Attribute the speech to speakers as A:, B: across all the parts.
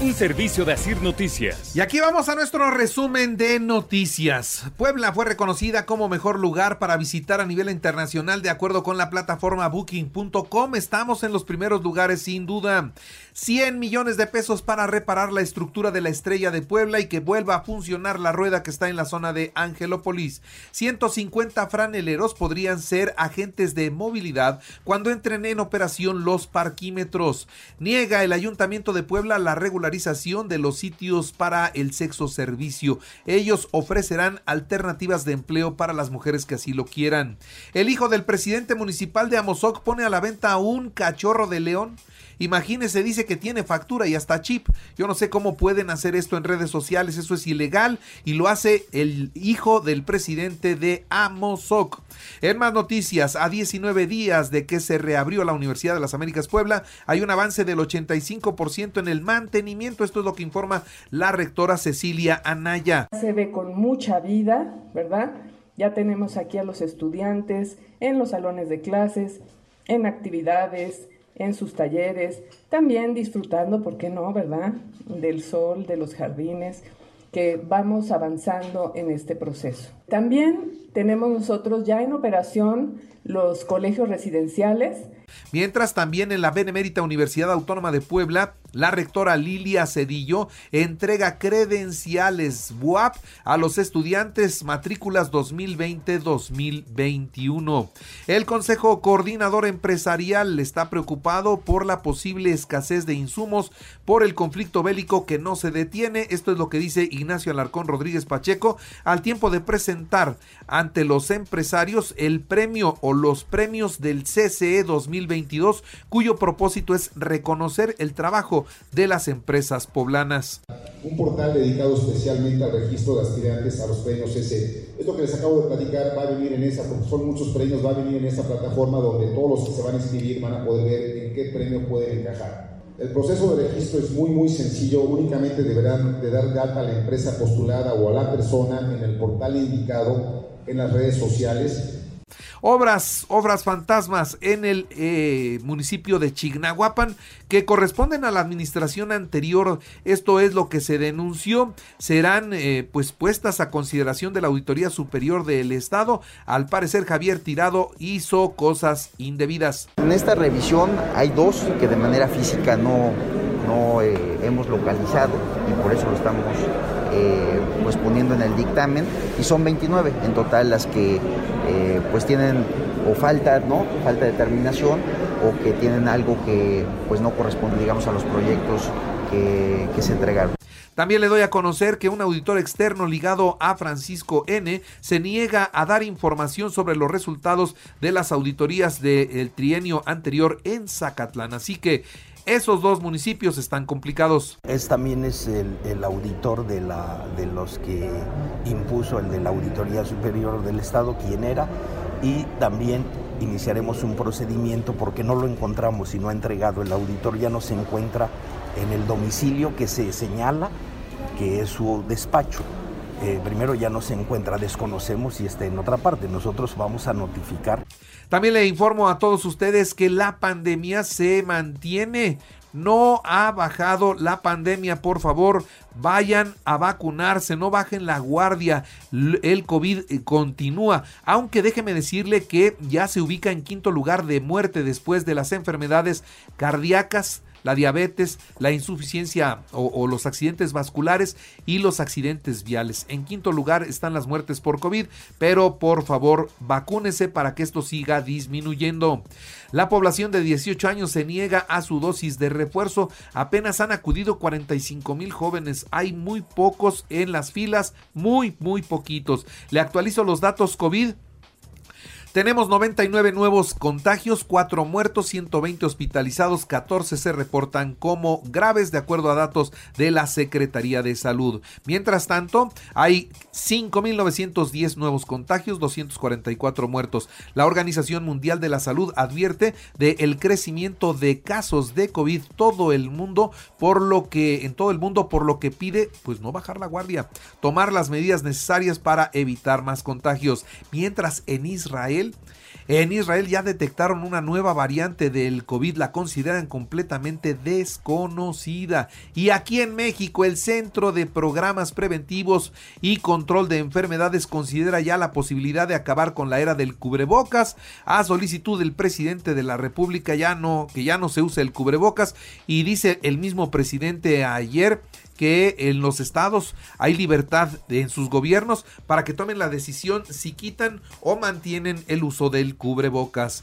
A: Un servicio de Asir Noticias.
B: Y aquí vamos a nuestro resumen de noticias. Puebla fue reconocida como mejor lugar para visitar a nivel internacional de acuerdo con la plataforma booking.com. Estamos en los primeros lugares sin duda. 100 millones de pesos para reparar la estructura de la estrella de Puebla y que vuelva a funcionar la rueda que está en la zona de Angelópolis. 150 franeleros podrían ser agentes de movilidad cuando entren en operación los parquímetros. Niega el Ayuntamiento de Puebla la regularización de los sitios para el sexo servicio. Ellos ofrecerán alternativas de empleo para las mujeres que así lo quieran. El hijo del presidente municipal de Amozoc pone a la venta un cachorro de león. Imagínese, dice que tiene factura y hasta chip. Yo no sé cómo pueden hacer esto en redes sociales, eso es ilegal y lo hace el hijo del presidente de Amozoc. En más noticias, a 19 días de que se reabrió la Universidad de las Américas Puebla, hay un avance del 85% en el mantenimiento. Esto es lo que informa la rectora Cecilia Anaya.
C: Se ve con mucha vida, ¿verdad? Ya tenemos aquí a los estudiantes en los salones de clases, en actividades, en sus talleres, también disfrutando, ¿por qué no, verdad?, del sol, de los jardines, que vamos avanzando en este proceso. También tenemos nosotros ya en operación los colegios residenciales,
B: Mientras también en la Benemérita Universidad Autónoma de Puebla, la rectora Lilia Cedillo entrega credenciales WAP a los estudiantes matrículas 2020-2021. El Consejo Coordinador Empresarial está preocupado por la posible escasez de insumos por el conflicto bélico que no se detiene. Esto es lo que dice Ignacio Alarcón Rodríguez Pacheco al tiempo de presentar ante los empresarios el premio o los premios del CCE 2022, cuyo propósito es reconocer el trabajo de las empresas poblanas.
D: Un portal dedicado especialmente al registro de aspirantes a los premios CCE. Esto que les acabo de platicar va a venir en esa, porque son muchos premios, va a venir en esa plataforma donde todos los que se van a inscribir van a poder ver en qué premio pueden encajar. El proceso de registro es muy muy sencillo, únicamente deberán de dar de alta a la empresa postulada o a la persona en el portal indicado en las redes sociales
B: obras, obras fantasmas en el eh, municipio de Chignahuapan que corresponden a la administración anterior. Esto es lo que se denunció. Serán eh, pues puestas a consideración de la Auditoría Superior del Estado. Al parecer Javier Tirado hizo cosas indebidas.
E: En esta revisión hay dos que de manera física no, no eh, hemos localizado y por eso lo estamos eh, pues poniendo en el dictamen y son 29 en total las que eh, pues tienen o falta, ¿no? Falta de determinación o que tienen algo que pues no corresponde digamos a los proyectos que, que se entregaron.
B: También le doy a conocer que un auditor externo ligado a Francisco N se niega a dar información sobre los resultados de las auditorías del trienio anterior en Zacatlán. Así que esos dos municipios están complicados.
F: Es también es el, auditor de, de los que impuso el de la Auditoría Superior del Estado, quien era, y también iniciaremos un procedimiento porque no lo encontramos y no ha entregado. El auditor ya no se encuentra en el domicilio que se señala que es su despacho. Eh, primero ya no se encuentra, desconocemos si está en otra parte. Nosotros vamos a notificar.
B: También le informo a todos ustedes que la pandemia se mantiene. No ha bajado la pandemia, por favor, vayan a vacunarse, no bajen la guardia, el COVID eh, continúa, aunque déjeme decirle que ya se ubica en quinto lugar de muerte después de las enfermedades cardíacas, la diabetes, la insuficiencia o, los accidentes vasculares y los accidentes viales. En quinto lugar están las muertes por COVID, pero por favor vacúnese para que esto siga disminuyendo. La población de 18 años se niega a su dosis de refuerzo. Apenas han acudido 45 mil jóvenes. Hay muy pocos en las filas, muy, muy poquitos. Le actualizo los datos COVID. Tenemos 99 nuevos contagios, 4 muertos, 120 hospitalizados, 14 se reportan como graves de acuerdo a datos de la Secretaría de Salud. Mientras tanto, hay 5.910 nuevos contagios, 244 muertos. La Organización Mundial de la Salud advierte del crecimiento de casos de COVID todo el mundo, por lo que en todo el mundo, por lo que pide pues no bajar la guardia, tomar las medidas necesarias para evitar más contagios. Mientras en Israel en Israel ya detectaron una nueva variante del COVID, la consideran completamente desconocida. Y aquí en México, el Centro de Programas Preventivos y Control de Enfermedades considera ya la posibilidad de acabar con la era del cubrebocas. A solicitud del presidente de la República ya no, que ya no se use el cubrebocas. Y dice el mismo presidente ayer que en los estados hay libertad en sus gobiernos para que tomen la decisión si quitan o mantienen el uso del cubrebocas.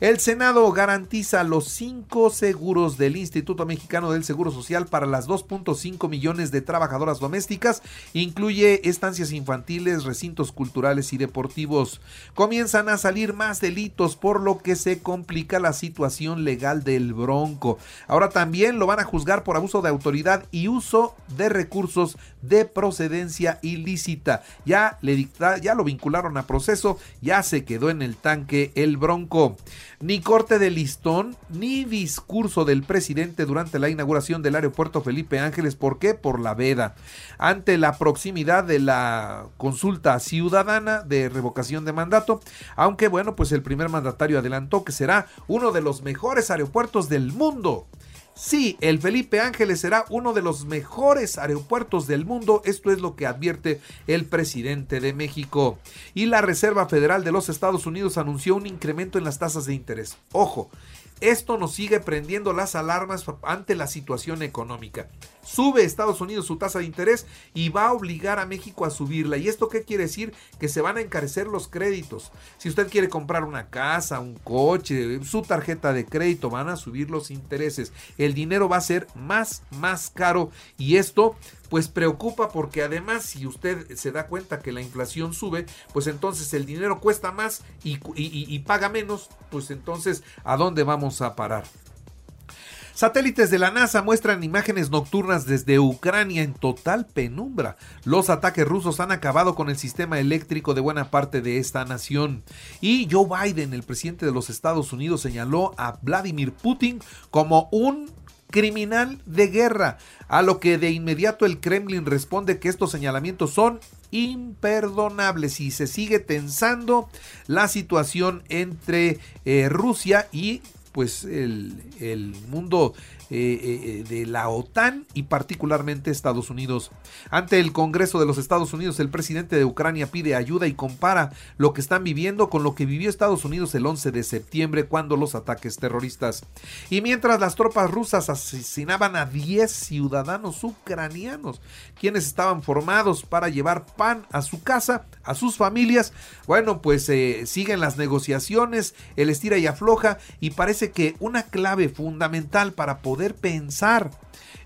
B: El Senado garantiza los cinco seguros del Instituto Mexicano del Seguro Social para las 2.5 millones de trabajadoras domésticas. Incluye estancias infantiles, recintos culturales y deportivos. Comienzan a salir más delitos por lo que se complica la situación legal del Bronco. Ahora también lo van a juzgar por abuso de autoridad y uso de recursos de procedencia ilícita. Ya, le dicta, ya lo vincularon a proceso, ya se quedó en el tanque el Bronco. Ni corte de listón, ni discurso del presidente durante la inauguración del aeropuerto Felipe Ángeles. ¿Por qué? Por la veda. Ante la proximidad de la consulta ciudadana de revocación de mandato, aunque bueno, pues el primer mandatario adelantó que será uno de los mejores aeropuertos del mundo. Sí, el Felipe Ángeles será uno de los mejores aeropuertos del mundo, esto es lo que advierte el presidente de México. Y la Reserva Federal de los Estados Unidos anunció un incremento en las tasas de interés. Ojo, esto nos sigue prendiendo las alarmas ante la situación económica. Sube Estados Unidos su tasa de interés y va a obligar a México a subirla. ¿Y esto qué quiere decir? Que se van a encarecer los créditos. Si usted quiere comprar una casa, un coche, su tarjeta de crédito, van a subir los intereses. El dinero va a ser más, más caro y esto pues preocupa porque además si usted se da cuenta que la inflación sube, pues entonces el dinero cuesta más y, y paga menos, pues entonces ¿a dónde vamos a parar? Satélites de la NASA muestran imágenes nocturnas desde Ucrania en total penumbra. Los ataques rusos han acabado con el sistema eléctrico de buena parte de esta nación. Y Joe Biden, el presidente de los Estados Unidos, señaló a Vladimir Putin como un criminal de guerra, a lo que de inmediato el Kremlin responde que estos señalamientos son imperdonables y se sigue tensando la situación entre eh, Rusia y pues el, el mundo eh, eh, de la OTAN y particularmente Estados Unidos. Ante el Congreso de los Estados Unidos, el presidente de Ucrania pide ayuda y compara lo que están viviendo con lo que vivió Estados Unidos el 11 de septiembre cuando los ataques terroristas. Y mientras las tropas rusas asesinaban a 10 ciudadanos ucranianos, quienes estaban formados para llevar pan a su casa, a sus familias, bueno, pues eh, siguen las negociaciones, el estira y afloja y parece que una clave fundamental para poder poder pensar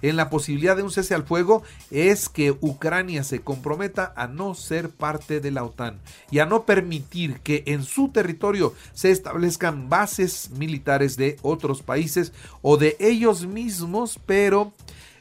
B: en la posibilidad de un cese al fuego es que Ucrania se comprometa a no ser parte de la OTAN y a no permitir que en su territorio se establezcan bases militares de otros países o de ellos mismos, pero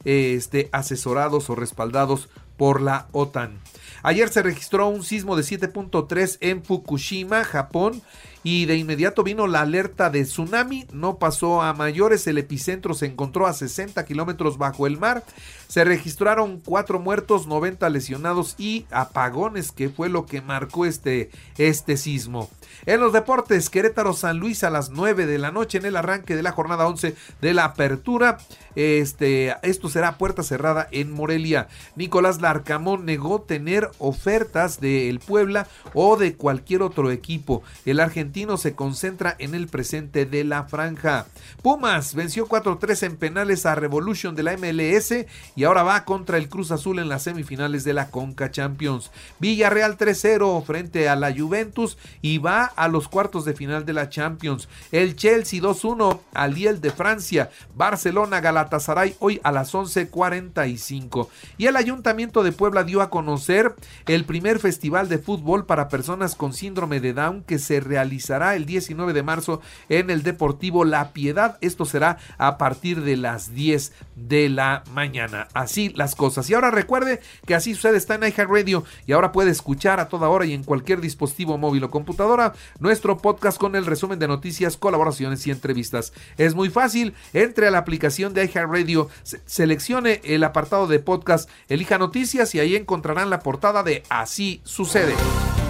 B: este, asesorados o respaldados por la OTAN. Ayer se registró un sismo de 7.3 en Fukushima, Japón, y de inmediato vino la alerta de tsunami. No pasó a mayores, el epicentro se encontró a 60 kilómetros bajo el mar. Se registraron cuatro muertos, 90 lesionados y apagones, que fue lo que marcó este, este sismo. En los deportes, Querétaro San Luis a las 9 de la noche en el arranque de la jornada 11 de la apertura. Este, esto será puerta cerrada en Morelia. Nicolás Larcamón negó tener ofertas del Puebla o de cualquier otro equipo. El argentino se concentra en el presente de la franja. Pumas venció 4-3 en penales a Revolution de la MLS y ahora va contra el Cruz Azul en las semifinales de la Conca Champions. Villarreal 3-0 frente a la Juventus y va a los cuartos de final de la Champions. El Chelsea 2-1 al Liel de Francia. Barcelona Galatasaray hoy a las 11:45. Y el Ayuntamiento de Puebla dio a conocer el primer festival de fútbol para personas con síndrome de Down que se realizó el 19 de marzo en el Deportivo La Piedad. Esto será a partir de las 10 de la mañana. Así las cosas. Y ahora recuerde que así sucede está en iHeartRadio y ahora puede escuchar a toda hora y en cualquier dispositivo móvil o computadora nuestro podcast con el resumen de noticias, colaboraciones y entrevistas. Es muy fácil, entre a la aplicación de iHeartRadio, seleccione el apartado de podcast, elija noticias y ahí encontrarán la portada de Así sucede.